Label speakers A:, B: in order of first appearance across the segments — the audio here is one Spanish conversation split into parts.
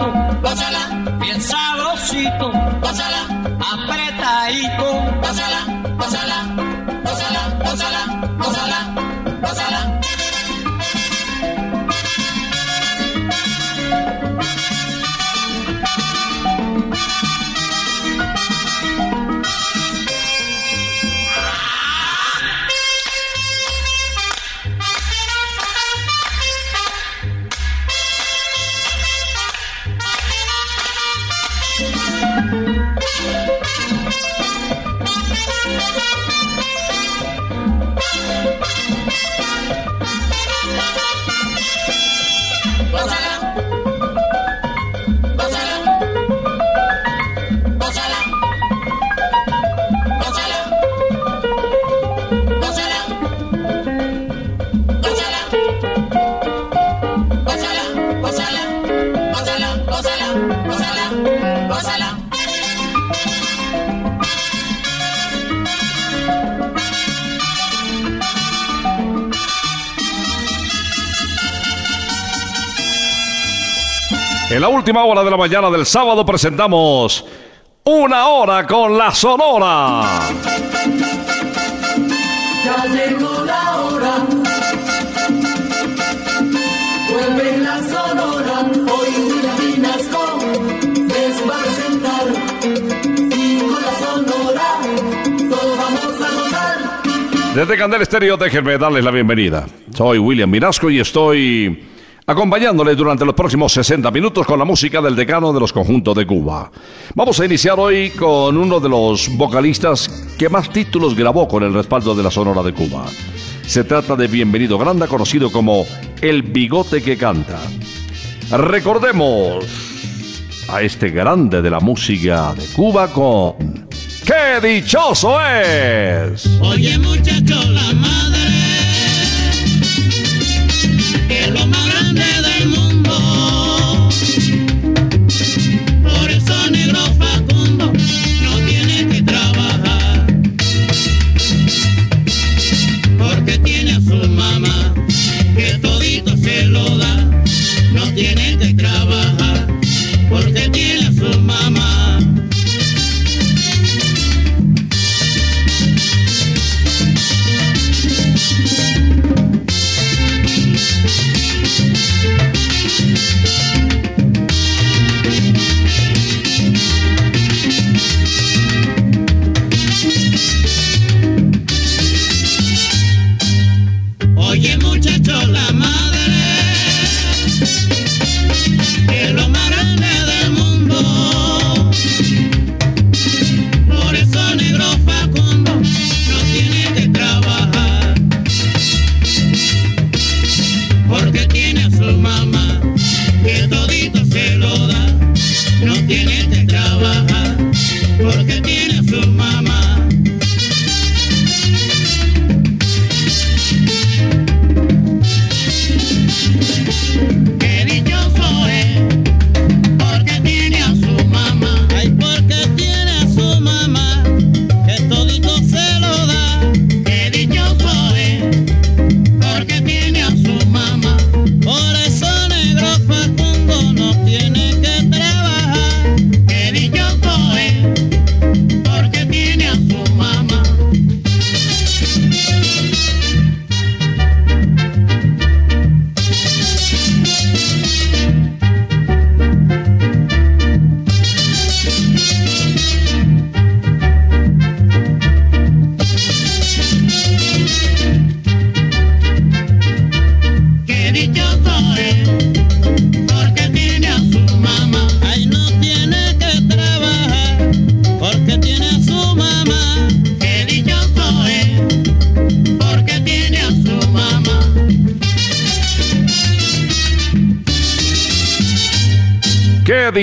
A: papito, gózala, bien sabrosito, apretadito, gózala,
B: última hora de la mañana del sábado presentamos Una hora con la Sonora.
C: Ya llegó la hora. Vuelve la sonora. Hoy William Vinasco les va a presentar. Y con la sonora todos vamos a gozar.
B: Desde Candel Estéreo, déjenme darles la bienvenida. Soy William Vinasco y estoy acompañándoles durante los próximos 60 minutos con la música del decano de los conjuntos de Cuba. Vamos a iniciar hoy con uno de los vocalistas que más títulos grabó con el respaldo de la Sonora de Cuba. Se trata de Bienvenido Granda, conocido como El Bigote que Canta. Recordemos a este grande de la música de Cuba con ¡Qué dichoso es!
D: Oye muchacho, la madre,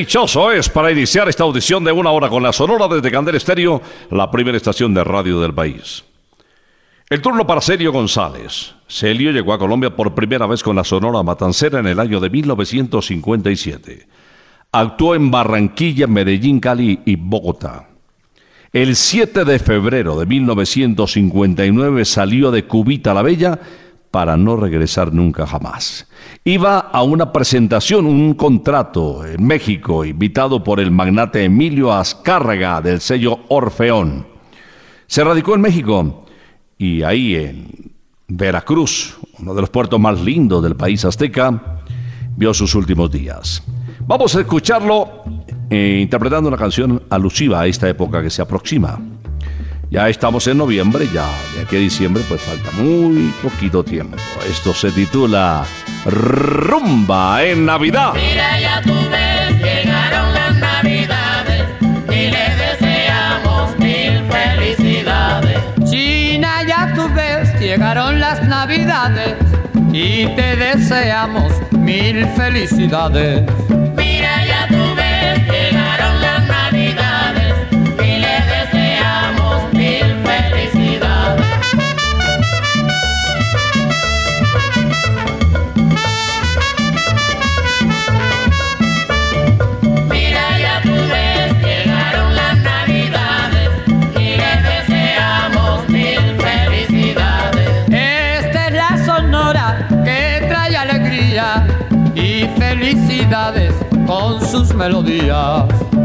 E: dichoso es
C: para iniciar esta audición de una hora con la Sonora desde Candel Estéreo, la primera estación de radio del país. El turno para Celio González. Celio llegó a Colombia por primera vez con la Sonora Matancera en el año de 1957. Actuó en Barranquilla, Medellín, Cali y Bogotá. El 7 de febrero de 1959 salió de Cubita la Bella para no regresar nunca jamás. Iba a una presentación, un contrato en México, invitado por el magnate Emilio Azcárraga del sello Orfeón. Se radicó en México y ahí en Veracruz, uno de los puertos más lindos del país azteca, vio sus últimos días. Vamos a escucharlo eh, interpretando una canción alusiva a esta época que se aproxima. Ya estamos en noviembre, ya de aquí a diciembre pues falta muy poquito tiempo. Esto se titula Rumba en Navidad.
F: Mira, ya tú ves, llegaron las navidades y le deseamos mil felicidades.
A: China, ya tú ves, llegaron las navidades y te deseamos mil felicidades. Con sus melodías.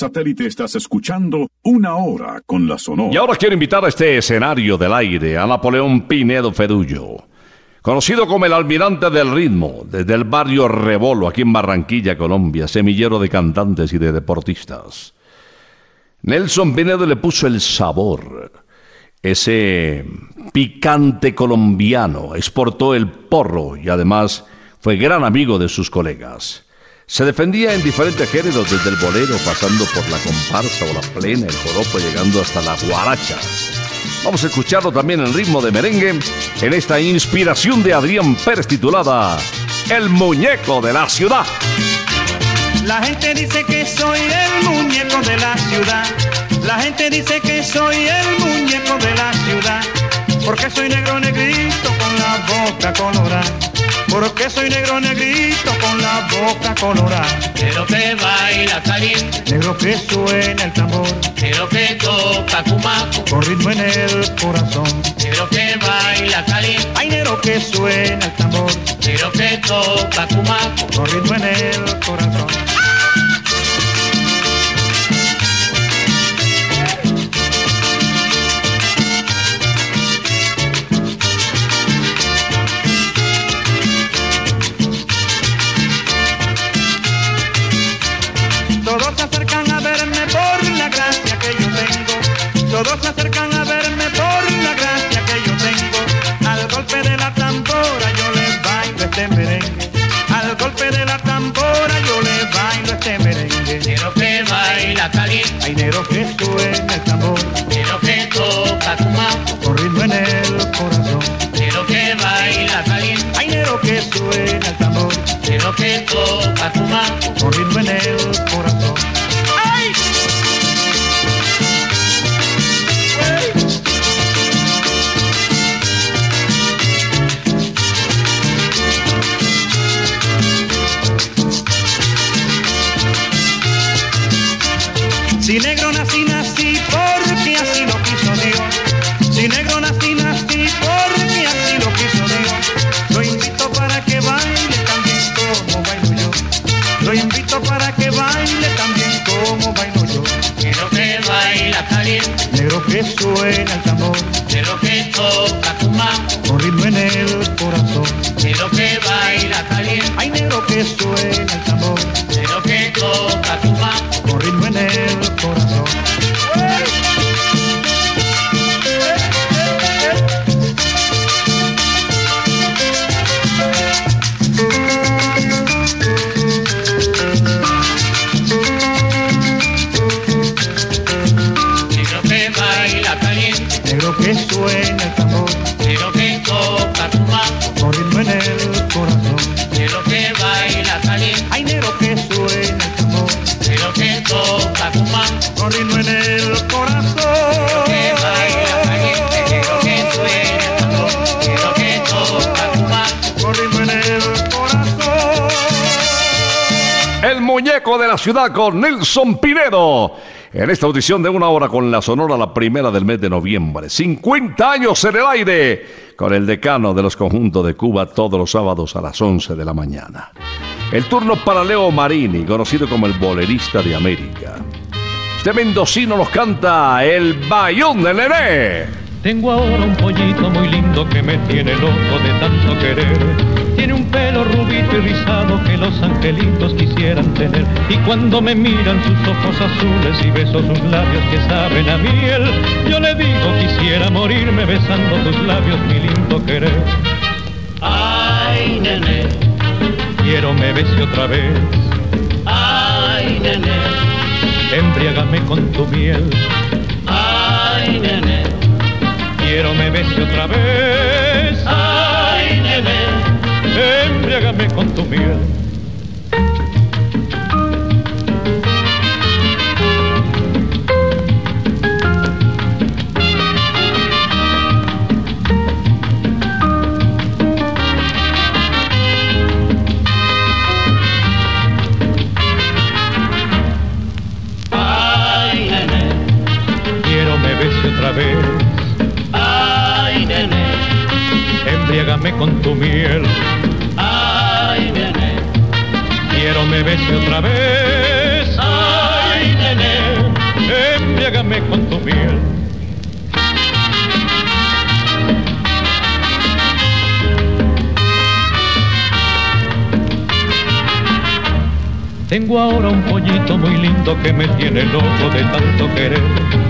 G: Satélite estás escuchando Una Hora con la Sonora.
C: Y ahora quiero invitar a este escenario del aire a Napoleón Pinedo Fedullo. Conocido como el almirante del ritmo, desde el barrio Rebolo, aquí en Barranquilla, Colombia, semillero de cantantes y de deportistas. Nelson Pinedo le puso el sabor, ese picante colombiano, exportó el porro y además fue gran amigo de sus colegas. Se defendía en diferentes géneros, desde el bolero, pasando por la comparsa o la plena, el joropo, llegando hasta la guaracha. Vamos a escucharlo también en ritmo de merengue, en esta inspiración de Adrián Pérez titulada El muñeco de la ciudad.
H: La gente dice que soy el muñeco de la ciudad. La gente dice que soy el muñeco de la ciudad. Porque soy negro negrito la boca colorada. Porque soy negro negrito con la boca colorada.
F: Pero que baila caliente,
H: Negro que suena el tambor.
F: pero que toca cumaco,
H: Con ritmo en el corazón.
F: pero que baila caliente,
H: Ay, negro que suena el tambor.
F: pero que toca cumaco.
H: Con ritmo en el corazón. Todos se acercan a verme por la gracia que yo tengo. Al golpe de la tambora yo les bailo este merengue. Al golpe de la tambora yo les bailo este merengue.
F: Pero que baila caliente,
H: Hay negro que suena el tambor
F: pero que toca cumaco,
H: con ritmo en el corazón.
F: pero que baila caliente,
H: Hay negro que suena el tambor
F: pero que toca cumaco.
H: con ritmo en el Si negro nací, nací porque así lo quiso Dios. Si negro nací, nací porque así lo quiso Dios. Lo invito para que baile también como bailo yo. Lo invito para que baile también como bailo yo.
F: Pero que baila caliente,
H: Negro que suena el tambor,
F: pero que toca cumaco,
H: con ritmo en el corazón.
F: pero que baila caliente,
H: Hay negro que suena el tambor,
F: pero que toca cumaco.
H: con ritmo en el corazón.
C: La ciudad con Nelson Pinedo. En esta audición de una hora con la Sonora, la primera del mes de noviembre. 50 años en el aire con el decano de los conjuntos de Cuba todos los sábados a las 11 de la mañana. El turno para Leo Marini, conocido como el bolerista de América. Este mendocino nos canta el Bayón de Nené.
I: Tengo ahora un pollito muy lindo que me tiene loco de tanto querer. Tiene un pelo rubito y rizado que los angelitos quisieran tener. Y cuando me miran sus ojos azules y beso sus labios que saben a miel, yo le digo quisiera morirme besando tus labios, mi lindo querer.
F: Ay, nene,
I: Quiero me bese otra vez,
F: ay, nene,
I: embriágame con tu miel.
F: ay, nene,
I: me bese otra vez,
F: ay, nene.
I: embriágame con tu miel. besarme con tu miel.
F: Ay, nene.
I: Quiero me bese otra vez.
F: Ay, nene.
I: Embriágame con tu miel. Tengo ahora un pollito muy lindo que me tiene loco de tanto querer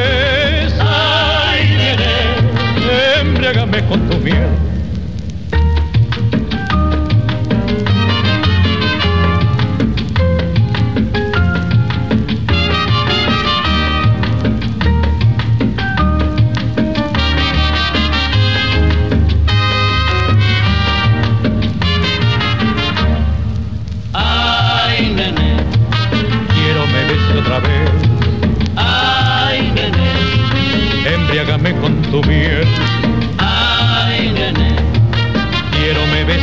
I: embriágame con tu miel.
F: Ay, nene,
I: Quiero me bese otra vez,
F: ay, nene,
I: embriágame con tu miel.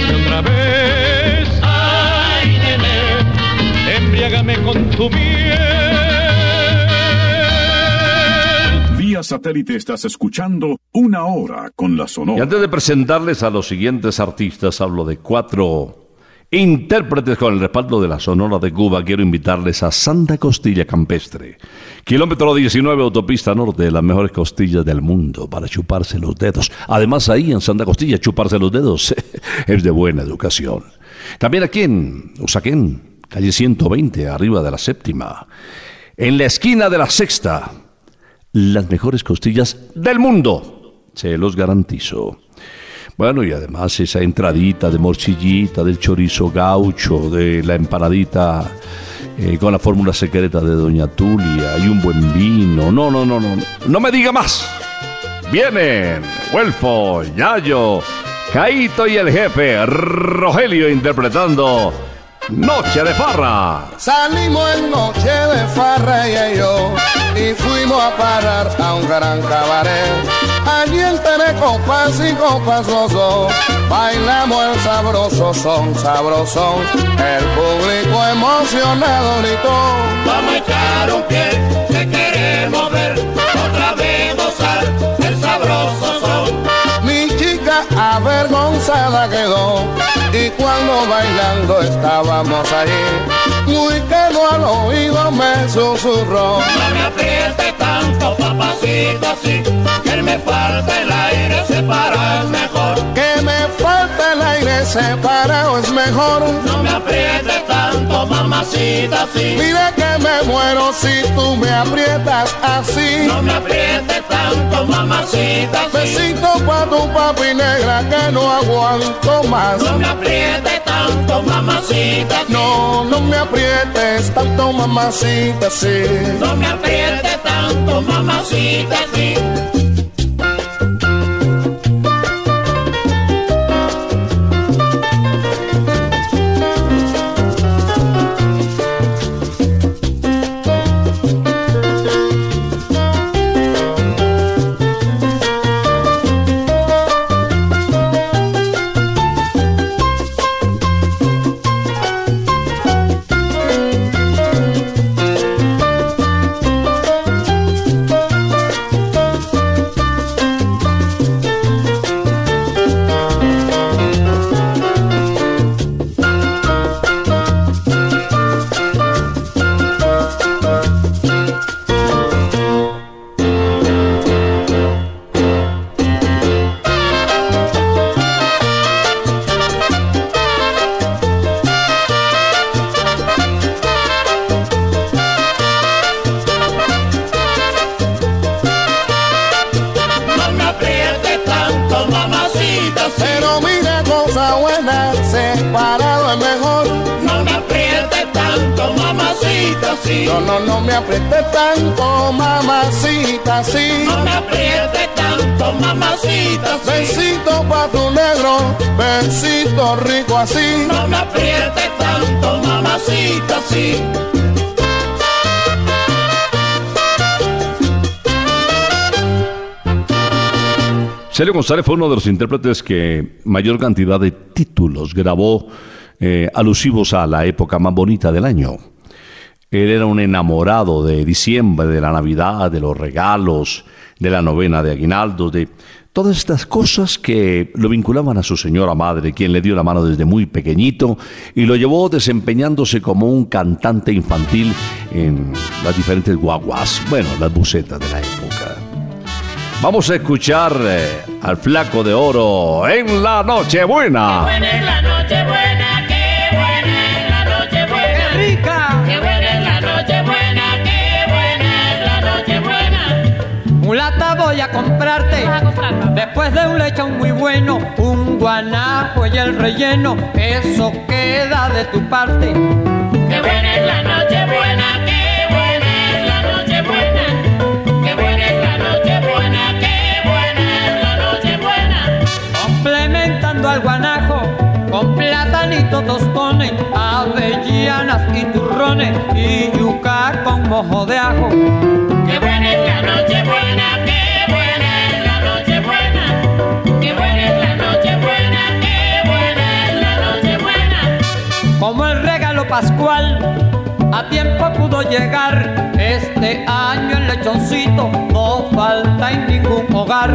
I: Bese otra vez,
F: ay, nene.
I: embriágame con tu miel.
G: Vía satélite estás escuchando Una Hora con la
C: Y
G: Sonora.
C: antes de presentarles a los siguientes artistas, hablo de cuatro intérpretes con el respaldo de la Sonora de Cuba. Quiero invitarles a Santa Costilla Campestre, kilómetro 19, autopista norte, las mejores costillas del mundo para chuparse los dedos. Además, ahí en Santa Costilla, chuparse los dedos es de buena educación. También aquí en Usaquén, calle 120, arriba de la séptima. En la esquina de la sexta, las mejores costillas del mundo. Se los garantizo. Bueno, y además esa entradita de morcillita, del chorizo gaucho, de la empanadita eh, con la fórmula secreta de Doña Tulia y un buen vino. No, no, no, no. No me diga más. Vienen Huelfo, Yayo, Caito y el jefe Rogelio interpretando Noche de Farra.
J: Salimos en noche de farra y yo y fuimos a parar a un gran cabaret. Allí entre copas y copas los dos bailamos el sabroso son, sabrosón. El público emocionado gritó.
F: Vamos a echar un pie, que queremos ver
J: avergonzada quedó. Y cuando bailando estábamos allí, muy al oído me susurró.
F: No me apriete tanto, papacito, así, que me falta el aire separar mejor.
J: Que me falta el aire separado es mejor.
F: No me apriete tanto, mamacita, así.
J: Mira que me muero si tú me aprietas así.
F: No me apriete tanto, mamacita, así.
J: Besito pa' tu papi negra que no aguanto más.
F: No me apriete tanto, mamacita, así.
J: No, no me aprietes tanto, mamacita, sí.
F: No me apriete tanto, mamacita, así. Así. No me apriete tanto, mamacita, así.
C: Celio González fue uno de los intérpretes que mayor cantidad de títulos grabó eh, alusivos a la época más bonita del año. Él era un enamorado de diciembre, de la Navidad, de los regalos, de la novena de aguinaldo, de todas estas cosas que lo vinculaban a su señora madre, quien le dio la mano desde muy pequeñito y lo llevó desempeñándose como un cantante infantil en las diferentes guaguas, bueno, las bucetas de la época. Vamos a escuchar eh, al flaco de oro en la Nochebuena.
F: buena
A: comprarte. Después de un lechón muy bueno, un guanajo y el relleno, eso queda de tu parte.
F: Qué buena es la noche buena, qué buena es la noche buena. Qué buena es la noche buena, qué buena es la noche buena.
A: Complementando al guanajo con platanito tostones, avellanas y turrones y yuca con mojo de ajo.
F: Qué buena es la noche buena, qué
A: Como el regalo pascual, a tiempo pudo llegar. Este año el lechoncito no falta en ningún hogar.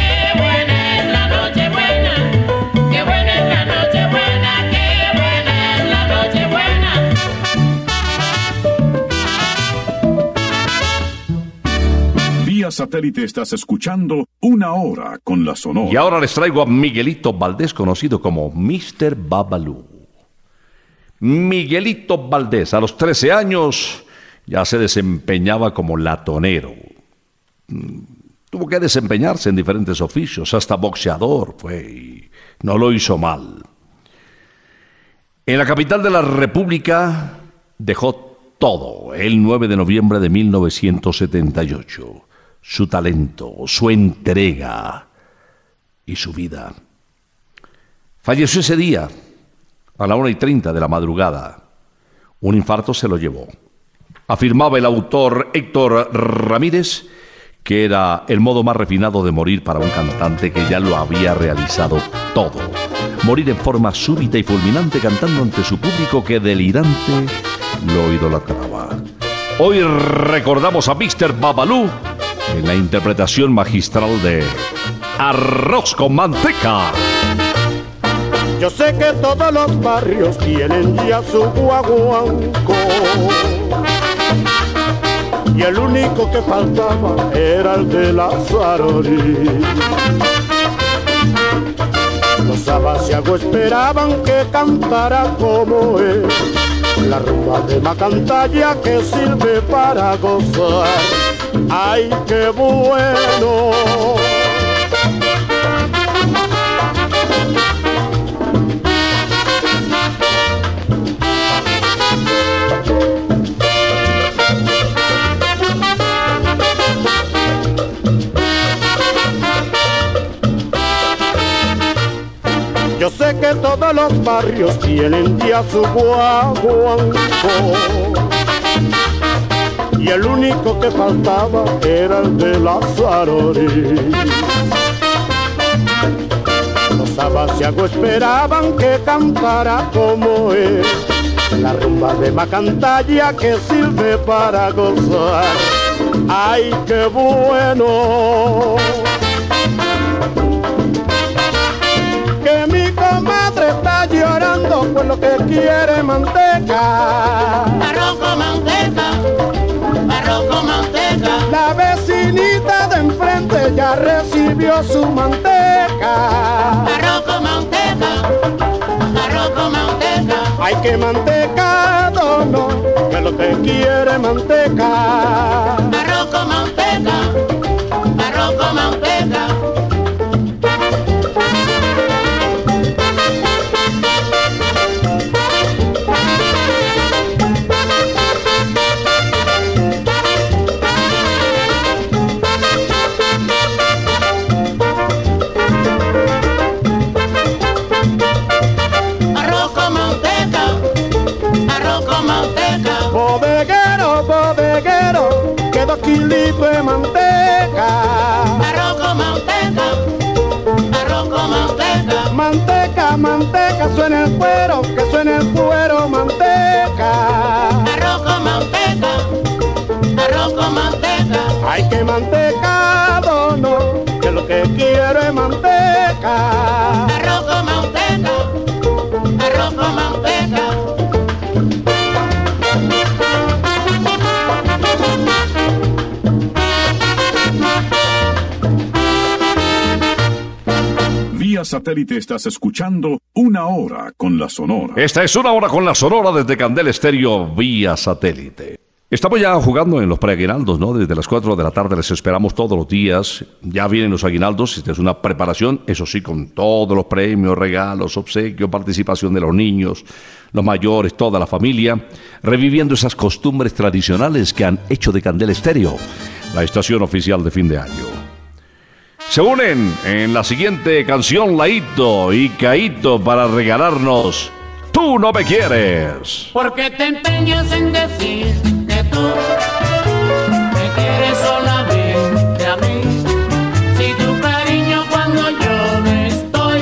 G: satélite estás escuchando Una Hora con la Sonora.
C: Y ahora les traigo a Miguelito Valdés, conocido como Mr. Babalú. Miguelito Valdés, a los 13 años, ya se desempeñaba como latonero. Tuvo que desempeñarse en diferentes oficios, hasta boxeador fue, y no lo hizo mal. En la capital de la República dejó todo el 9 de noviembre de 1978. Su talento, su entrega y su vida. Falleció ese día, a la una y treinta de la madrugada. Un infarto se lo llevó. Afirmaba el autor Héctor Ramírez que era el modo más refinado de morir para un cantante que ya lo había realizado todo. Morir en forma súbita y fulminante cantando ante su público que delirante lo idolatraba. Hoy recordamos a Mr. Babalú en la interpretación magistral de Arroz con manteca.
K: Yo sé que todos los barrios tienen ya su guaguanco. Y el único que faltaba era el de la Sarori. Los abasiagos esperaban que cantara como él. La rumba de Macantalla que sirve para gozar. ¡Ay, qué bueno! Yo sé que todos los barrios tienen ya su guaguanco Y el único que faltaba era el de la Sarori Los Sabaciago esperaban que cantara como él. La rumba de Macantalla que sirve para gozar. ¡Ay, qué bueno! Llorando por lo que quiere manteca.
H: Arroz con manteca, arroz con manteca.
K: La vecinita de enfrente ya recibió su manteca.
H: Arroz con manteca, arroz con manteca.
K: Hay que mantecado, no, que lo que quiere manteca.
H: Arroz con manteca, arroz con manteca. Manteca,
K: suena el cuero, que suena el cuero, manteca.
H: Arroz con manteca, arroz con manteca.
K: Hay que mantecado, no, que lo que quiero es manteca.
H: Arroz con manteca, arroz con manteca.
G: Satélite estás escuchando Una Hora con la Sonora.
C: Esta es una hora con la Sonora desde Candel Estéreo vía satélite. Estamos ya jugando en los preaguinaldos, ¿no? Desde las 4 de la tarde les esperamos todos los días. Ya vienen los aguinaldos, esta es una preparación, eso sí, con todos los premios, regalos, obsequios, participación de los niños, los mayores, toda la familia, reviviendo esas costumbres tradicionales que han hecho de Candel Estéreo, la estación oficial de fin de año. Se unen en la siguiente canción Laito y Caito para regalarnos Tú no me quieres.
F: Porque te empeñas en decir que tú me quieres solamente a mí. Si tu cariño cuando yo no estoy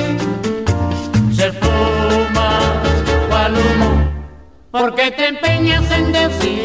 F: se fuma cual humo. Porque te empeñas en decir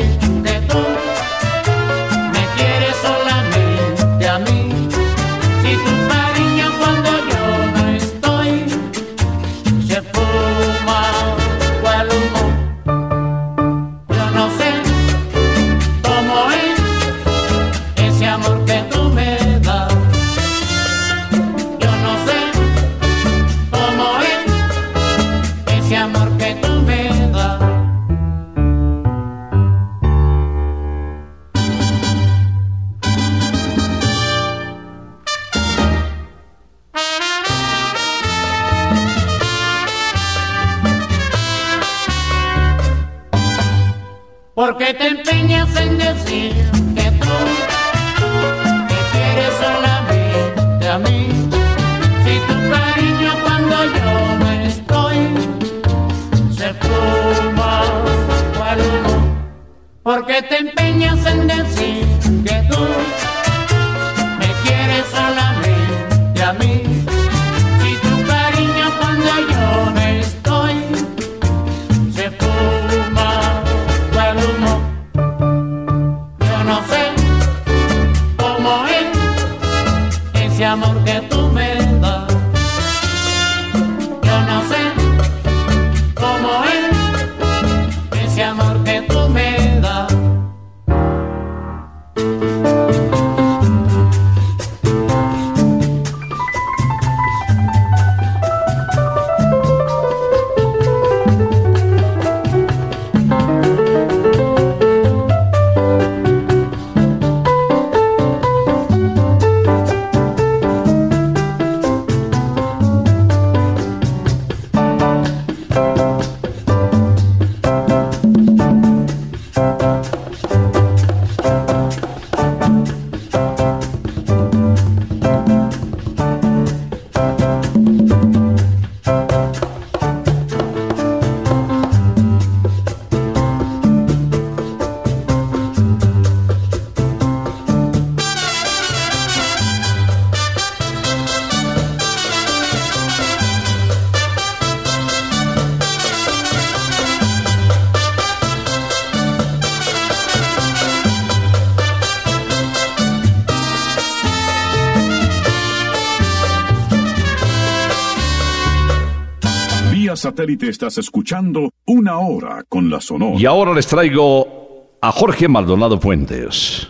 G: Satélite estás escuchando Una Hora con la Sonora.
C: Y ahora les traigo a Jorge Maldonado Fuentes.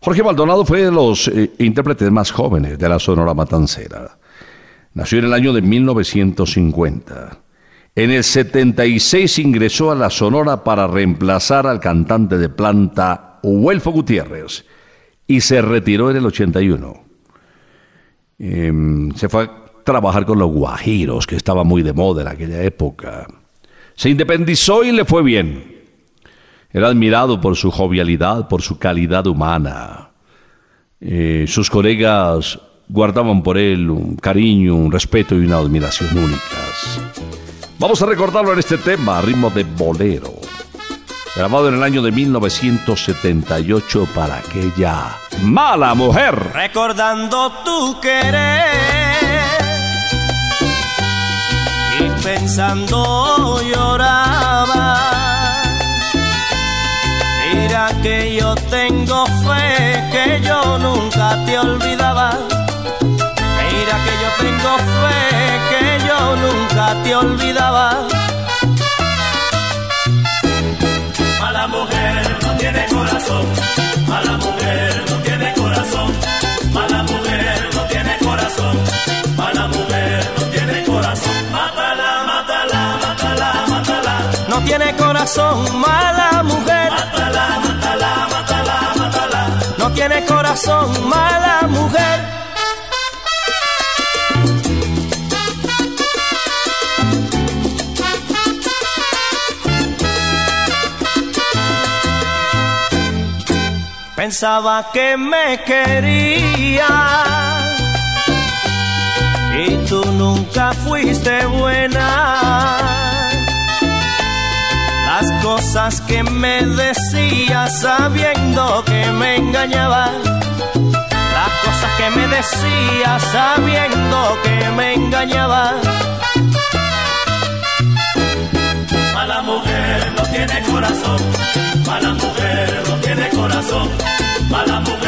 C: Jorge Maldonado fue de los eh, intérpretes más jóvenes de la Sonora Matancera. Nació en el año de 1950. En el 76 ingresó a la Sonora para reemplazar al cantante de planta Huelfo Gutiérrez y se retiró en el 81. Em, se fue trabajar con los guajiros, que estaba muy de moda en aquella época. Se independizó y le fue bien. Era admirado por su jovialidad, por su calidad humana. Eh, sus colegas guardaban por él un cariño, un respeto y una admiración únicas. Vamos a recordarlo en este tema, a ritmo de bolero. Grabado en el año de 1978 para aquella mala mujer.
L: Recordando tu querer pensando lloraba. Mira que yo tengo fe que yo nunca te olvidaba. Mira que yo tengo fe que yo nunca te olvidaba.
M: Mala mujer no tiene tiene corazón, mala mujer. Mátala, mátala, mátala, mátala.
L: No tiene corazón, mala mujer. Pensaba que me quería y tú nunca fuiste buena. Las cosas que me decías sabiendo que me engañabas. Las cosas que me decías sabiendo que me engañabas.
M: Mala mujer no tiene corazón, mala mujer no tiene corazón, mala mujer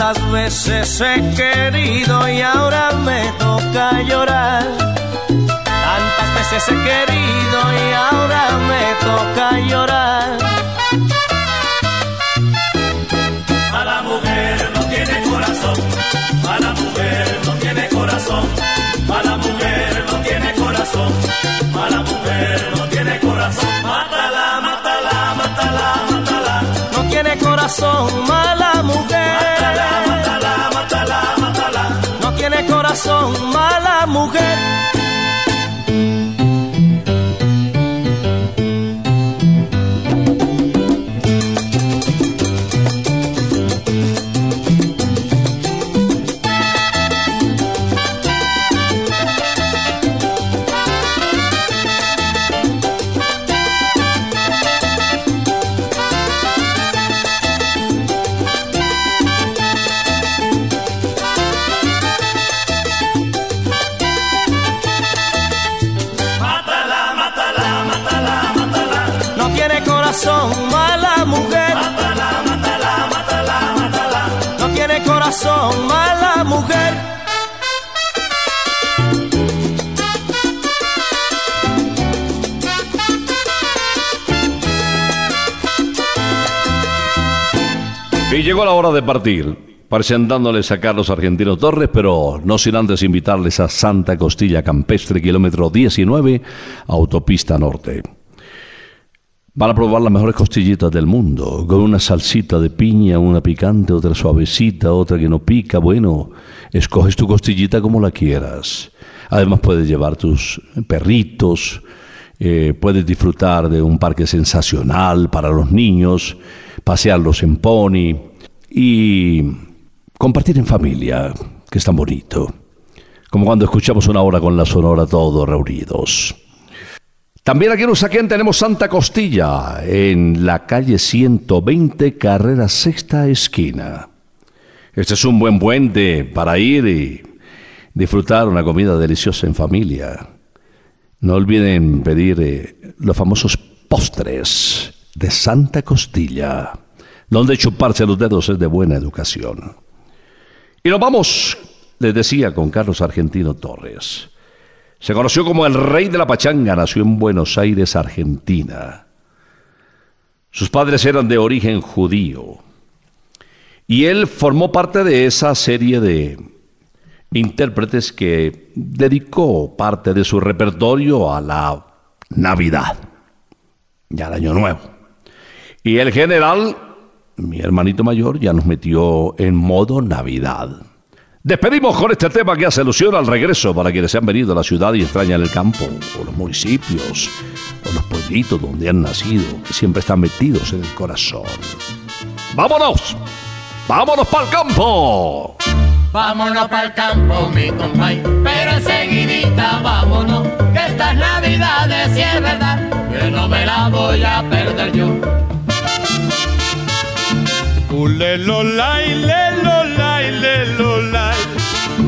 L: Tantas veces he querido y ahora me toca llorar. Tantas veces he querido y ahora me toca llorar.
M: Mala mujer no tiene corazón, mala mujer no tiene corazón, mala mujer no tiene corazón, mala mujer no tiene corazón.
L: Corazón, mala mujer.
M: Mátala, mátala, mátala.
L: No tiene corazón, mala mujer. Corazón, mala mujer.
M: Mátala, mátala, mátala, mátala.
L: No tiene corazón, mala mujer.
C: Y llegó la hora de partir, presentándoles a Carlos Argentino Torres, pero no sin antes invitarles a Santa Costilla Campestre, kilómetro 19, autopista norte. Van a probar las mejores costillitas del mundo, con una salsita de piña, una picante, otra suavecita, otra que no pica. Bueno, escoges tu costillita como la quieras. Además puedes llevar tus perritos, eh, puedes disfrutar de un parque sensacional para los niños, pasearlos en pony. y compartir en familia, que es tan bonito. Como cuando escuchamos una hora con la sonora todos reunidos. También aquí en Usaquén tenemos Santa Costilla, en la calle 120, carrera sexta esquina. Este es un buen puente para ir y disfrutar una comida deliciosa en familia. No olviden pedir eh, los famosos postres de Santa Costilla, donde chuparse los dedos es de buena educación. Y nos vamos, les decía, con Carlos Argentino Torres. Se conoció como el rey de la pachanga, nació en Buenos Aires, Argentina. Sus padres eran de origen judío. Y él formó parte de esa serie de intérpretes que dedicó parte de su repertorio a la Navidad y al Año Nuevo. Y el general, mi hermanito mayor, ya nos metió en modo Navidad. Despedimos con este tema que hace alusión al regreso para quienes se han venido a la ciudad y extrañan el campo, o los municipios, o los pueblitos donde han nacido, que siempre están metidos en el corazón. ¡Vámonos! ¡Vámonos para el campo!
F: Vámonos para el campo, mi compay, pero enseguidita vámonos, que estas navidades si es verdad, que no me la voy a perder yo.
N: Ulelolay, lelolay, lelolay.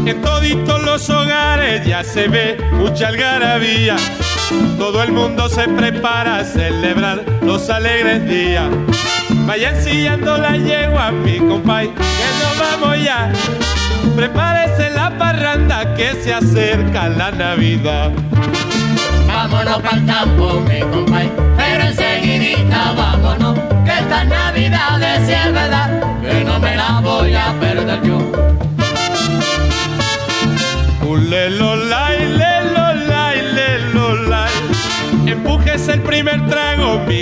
N: En toditos los hogares ya se ve mucha algarabía. Todo el mundo se prepara a celebrar los alegres días. Vayan sillando la yegua, mi compay, que nos vamos ya. Prepárese la parranda que se acerca la Navidad.
F: Vámonos para el campo, mi compay,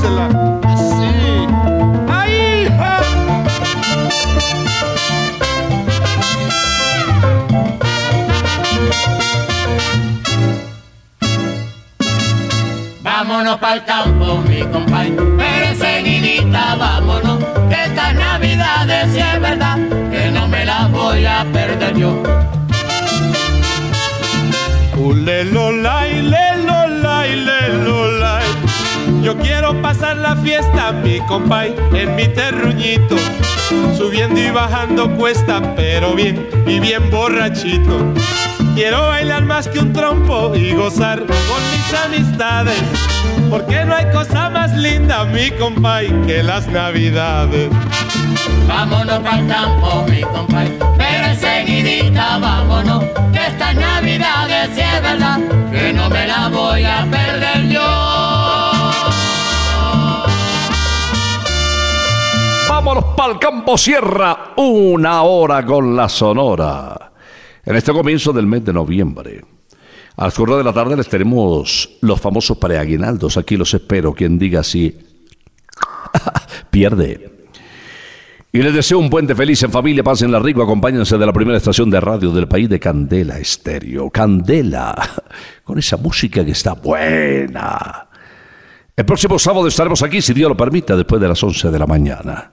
N: Así. ¡Ahí! ja!
F: Vámonos para el campo, mi compay, pero enseguidita vámonos, que estas navidades si es verdad, que no me las voy a perder yo.
N: Lelolay, lelolay. Yo quiero pasar la fiesta, mi compay, en mi terruñito. Subiendo y bajando cuesta, pero bien y bien borrachito. Quiero bailar más que un trompo y gozar con mis amistades. Porque no hay cosa más linda, mi compay, que las navidades.
F: Vámonos para el campo, mi compay, pero enseguidita vámonos, que estas navidades si es verdad, que no me la voy a perder yo.
C: Vámonos para el campo Sierra, una hora con la Sonora. En este comienzo del mes de noviembre. A las cuatro de la tarde les tenemos los famosos preaguinaldos. Aquí los espero. Quien diga así, pierde. Y les deseo un puente feliz en familia, pásenla rico, acompáñense de la primera estación de radio del país de Candela Estéreo. Candela, con esa música que está buena. El próximo sábado estaremos aquí, si Dios lo permite, después de las 11 de la mañana.